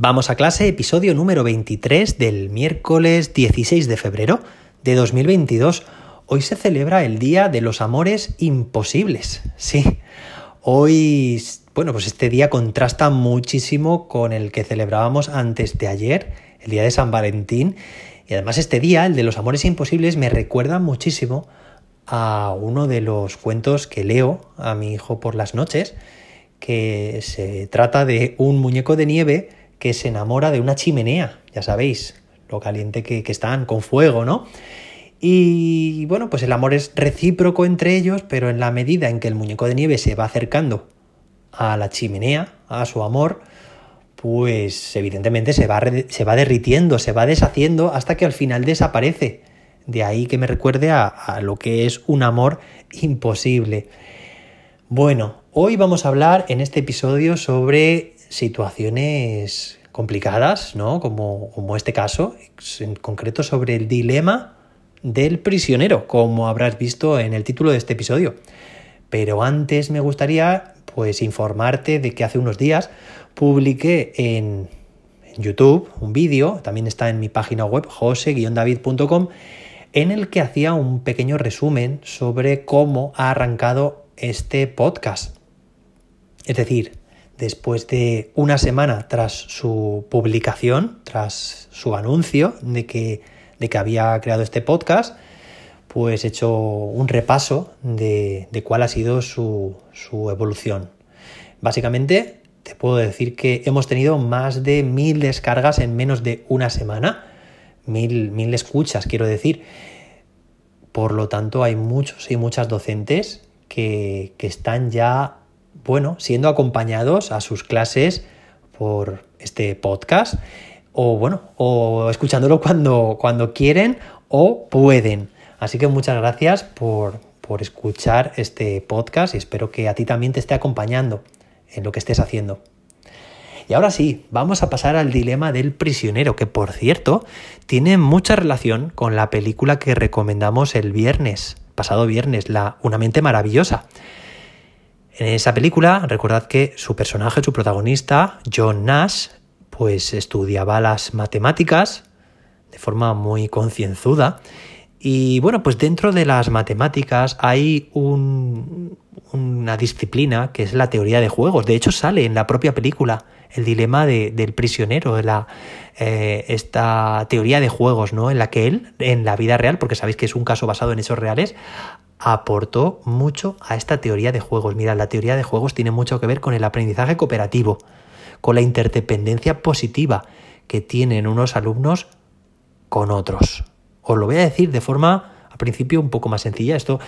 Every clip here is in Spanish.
Vamos a clase, episodio número 23 del miércoles 16 de febrero de 2022. Hoy se celebra el Día de los Amores Imposibles. Sí, hoy, bueno, pues este día contrasta muchísimo con el que celebrábamos antes de ayer, el Día de San Valentín. Y además este día, el de los Amores Imposibles, me recuerda muchísimo a uno de los cuentos que leo a mi hijo por las noches, que se trata de un muñeco de nieve que se enamora de una chimenea, ya sabéis, lo caliente que, están, con fuego, ¿no? Y bueno, pues el amor es recíproco entre ellos, pero en la medida en que el muñeco de nieve se va acercando a la chimenea, a su amor, pues evidentemente se va, se va derritiendo, se va deshaciendo hasta que al final desaparece. De ahí que me recuerde a, a lo que es un amor imposible. Bueno, hoy vamos a hablar en este episodio sobre situaciones complicadas, ¿no? Como, como este caso, en concreto sobre el dilema del prisionero, como habrás visto en el título de este episodio. Pero antes me gustaría pues informarte de que hace unos días publiqué en, YouTube un vídeo, también está en mi página web jose-david.com, en el que hacía un pequeño resumen sobre cómo ha arrancado este podcast. Es decir, después de una semana tras su publicación, tras su anuncio de que, de que había creado este podcast, pues he hecho un repaso de, cuál ha sido su, su, evolución. Básicamente, te puedo decir que hemos tenido más de mil descargas en menos de una semana, mil, mil escuchas, quiero decir. Por lo tanto, hay muchos y muchas docentes que, que están ya bueno, siendo acompañados a sus clases por este podcast o bueno, o escuchándolo cuando, cuando quieren o pueden. Así que muchas gracias por, por escuchar este podcast y espero que a ti también te esté acompañando en lo que estés haciendo. Y ahora sí, vamos a pasar al dilema del prisionero, que por cierto tiene mucha relación con la película que recomendamos el viernes, pasado viernes, la Una mente maravillosa. En esa película, recordad que su personaje, su protagonista, John Nash, pues estudiaba las matemáticas de forma muy concienzuda. Y bueno, pues dentro de las matemáticas hay una disciplina que es la teoría de juegos. De hecho, sale en la propia película el dilema del prisionero, la, eh, esta teoría de juegos, ¿no? En la que él, en la vida real, porque sabéis que es un caso basado en hechos reales, aportó mucho a esta teoría de juegos. Mira, la teoría de juegos tiene mucho que ver con el aprendizaje cooperativo, con la interdependencia positiva que tienen unos alumnos con otros. Os lo voy a decir de forma, a principio, un poco más sencilla. Esto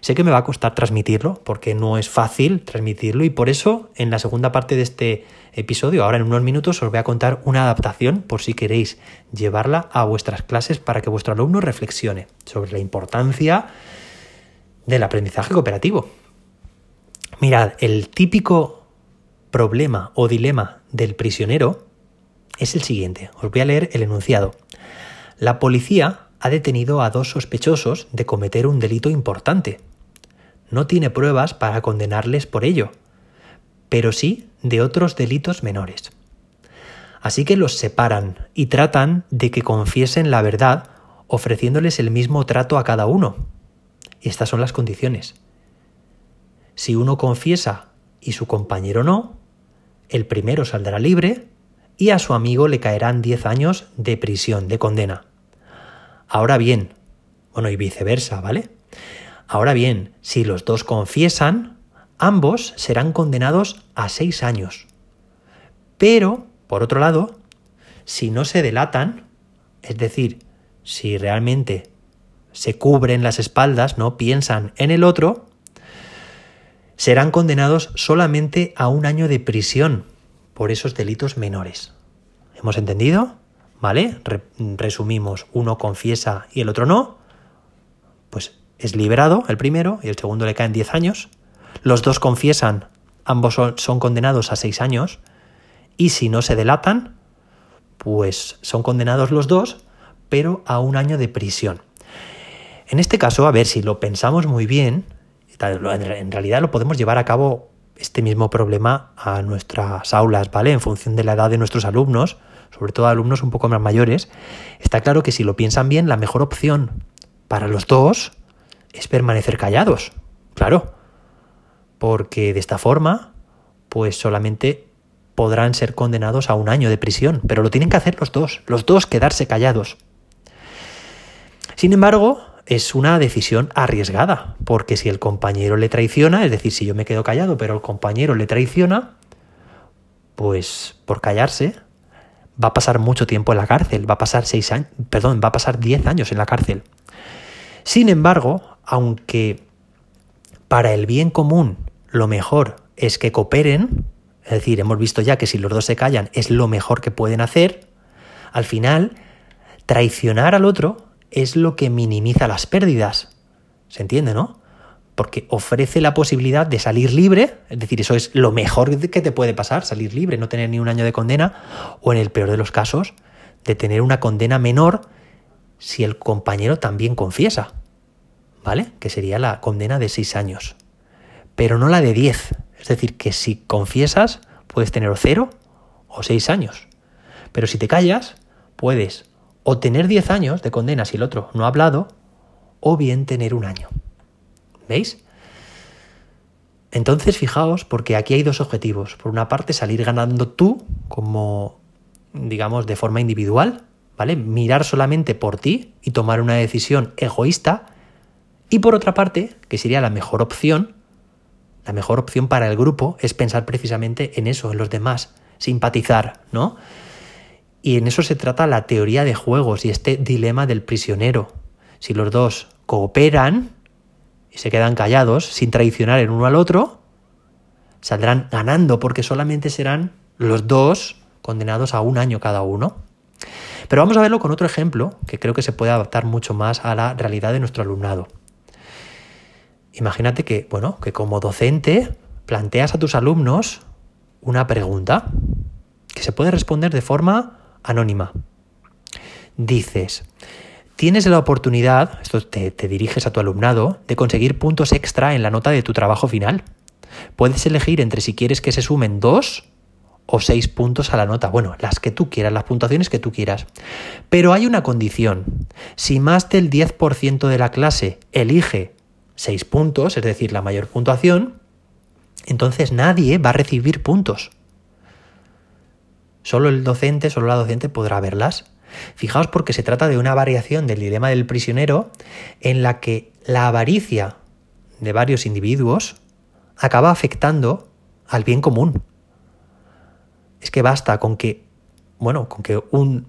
sé que me va a costar transmitirlo, porque no es fácil transmitirlo, y por eso, en la segunda parte de este episodio, ahora en unos minutos, os voy a contar una adaptación por si queréis llevarla a vuestras clases para que vuestro alumno reflexione sobre la importancia del aprendizaje cooperativo. Mirad, el típico problema o dilema del prisionero es el siguiente. Os voy a leer el enunciado. La policía ha detenido a dos sospechosos de cometer un delito importante. No tiene pruebas para condenarles por ello, pero sí de otros delitos menores. Así que los separan y tratan de que confiesen la verdad ofreciéndoles el mismo trato a cada uno, estas son las condiciones. Si uno confiesa y su compañero no, el primero saldrá libre y a su amigo le caerán 10 años de prisión, de condena. Ahora bien, bueno, y viceversa, ¿vale? Ahora bien, si los dos confiesan, ambos serán condenados a 6 años. Pero, por otro lado, si no se delatan, es decir, si realmente se cubren las espaldas, no piensan en el otro, serán condenados solamente a un año de prisión por esos delitos menores. ¿Hemos entendido? ¿Vale? resumimos, uno confiesa y el otro no, pues es liberado el primero y el segundo le caen 10 años. Los dos confiesan, ambos son, son condenados a 6 años y si no se delatan, pues son condenados los dos, pero a un año de prisión. En este caso, a ver si lo pensamos muy bien, en realidad lo podemos llevar a cabo este mismo problema a nuestras aulas, ¿vale? En función de la edad de nuestros alumnos, sobre todo alumnos un poco más mayores, está claro que si lo piensan bien, la mejor opción para los dos es permanecer callados, claro, porque de esta forma, pues solamente podrán ser condenados a un año de prisión, pero lo tienen que hacer los dos, los dos quedarse callados. Sin embargo, es una decisión arriesgada, porque si el compañero le traiciona, es decir, si yo me quedo callado, pero el compañero le traiciona, pues por callarse va a pasar mucho tiempo en la cárcel, va a pasar seis años, perdón, va a pasar diez años en la cárcel. Sin embargo, aunque para el bien común lo mejor es que cooperen, es decir, hemos visto ya que si los dos se callan es lo mejor que pueden hacer, al final traicionar al otro es lo que minimiza las pérdidas. ¿Se entiende, no? Porque ofrece la posibilidad de salir libre, es decir, eso es lo mejor que te puede pasar, salir libre, no tener ni un año de condena, o en el peor de los casos, de tener una condena menor si el compañero también confiesa, ¿vale? Que sería la condena de seis años, pero no la de diez. Es decir, que si confiesas, puedes tener o cero o seis años. Pero si te callas, puedes o tener 10 años de condena si el otro no ha hablado, o bien tener un año. ¿Veis? Entonces, fijaos, porque aquí hay dos objetivos. Por una parte, salir ganando tú, como, digamos, de forma individual, ¿vale? Mirar solamente por ti y tomar una decisión egoísta. Y por otra parte, que sería la mejor opción, la mejor opción para el grupo es pensar precisamente en eso, en los demás, simpatizar, ¿no? Y en eso se trata la teoría de juegos y este dilema del prisionero. Si los dos cooperan y se quedan callados sin traicionar el uno al otro, saldrán ganando porque solamente serán los dos condenados a un año cada uno. Pero vamos a verlo con otro ejemplo que creo que se puede adaptar mucho más a la realidad de nuestro alumnado. Imagínate que, bueno, que como docente planteas a tus alumnos una pregunta que se puede responder de forma anónima. Dices, tienes la oportunidad, esto te, te, diriges a tu alumnado, de conseguir puntos extra en la nota de tu trabajo final. Puedes elegir entre si quieres que se sumen dos o seis puntos a la nota. Bueno, las que tú quieras, las puntuaciones que tú quieras. Pero hay una condición. Si más del 10% de la clase elige seis puntos, es decir, la mayor puntuación, entonces nadie va a recibir puntos. Solo el docente, solo la docente podrá verlas. Fijaos porque se trata de una variación del dilema del prisionero en la que la avaricia de varios individuos acaba afectando al bien común. Es que basta con que, bueno, con que un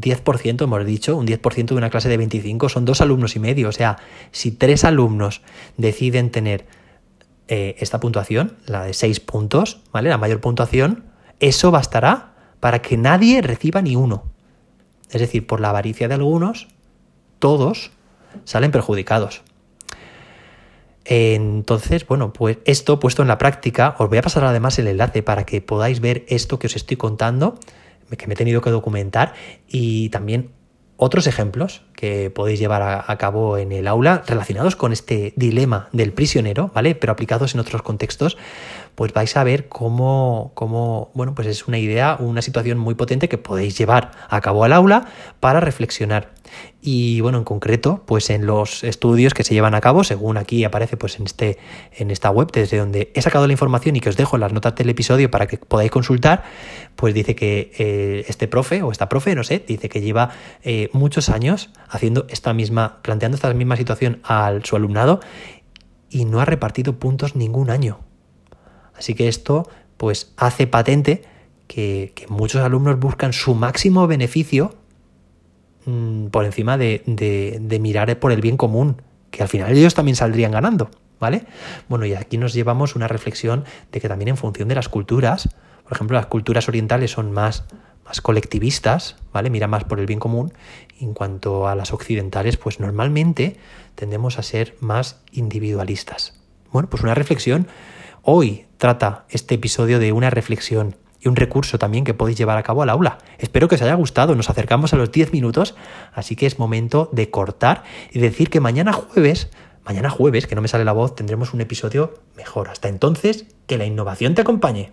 10%, hemos dicho, un 10% de una clase de 25 son dos alumnos y medio. O sea, si tres alumnos deciden tener eh, esta puntuación, la de seis puntos, ¿vale? La mayor puntuación, eso bastará para que nadie reciba ni uno. Es decir, por la avaricia de algunos, todos salen perjudicados. Entonces, bueno, pues esto puesto en la práctica, os voy a pasar además el enlace para que podáis ver esto que os estoy contando, que me he tenido que documentar, y también otros ejemplos que podéis llevar a, cabo en el aula relacionados con este dilema del prisionero, ¿vale? Pero aplicados en otros contextos, pues vais a ver cómo, cómo, bueno, pues es una idea, una situación muy potente que podéis llevar a cabo al aula para reflexionar. Y bueno, en concreto, pues en los estudios que se llevan a cabo, según aquí aparece pues en, este, en esta web, desde donde he sacado la información y que os dejo las notas del episodio para que podáis consultar, pues dice que eh, este profe o esta profe, no sé, dice que lleva eh, muchos años haciendo esta misma, planteando esta misma situación al su alumnado y no ha repartido puntos ningún año. Así que esto pues hace patente que, muchos alumnos buscan su máximo beneficio Mm, por encima de, mirar por el bien común, que al final ellos también saldrían ganando, ¿vale? Bueno, y aquí nos llevamos una reflexión de que también en función de las culturas, por ejemplo, las culturas orientales son más, más colectivistas, ¿vale? Mira más por el bien común. en cuanto a las occidentales, pues normalmente tendemos a ser más individualistas. Bueno, pues una reflexión. Hoy trata este episodio de una reflexión y un recurso también que podéis llevar a cabo al aula. Espero que os haya gustado, nos acercamos a los 10 minutos, así que es momento de cortar y decir que mañana jueves Mañana jueves, que no me sale la voz, tendremos un episodio mejor. Hasta entonces, que la innovación te acompañe.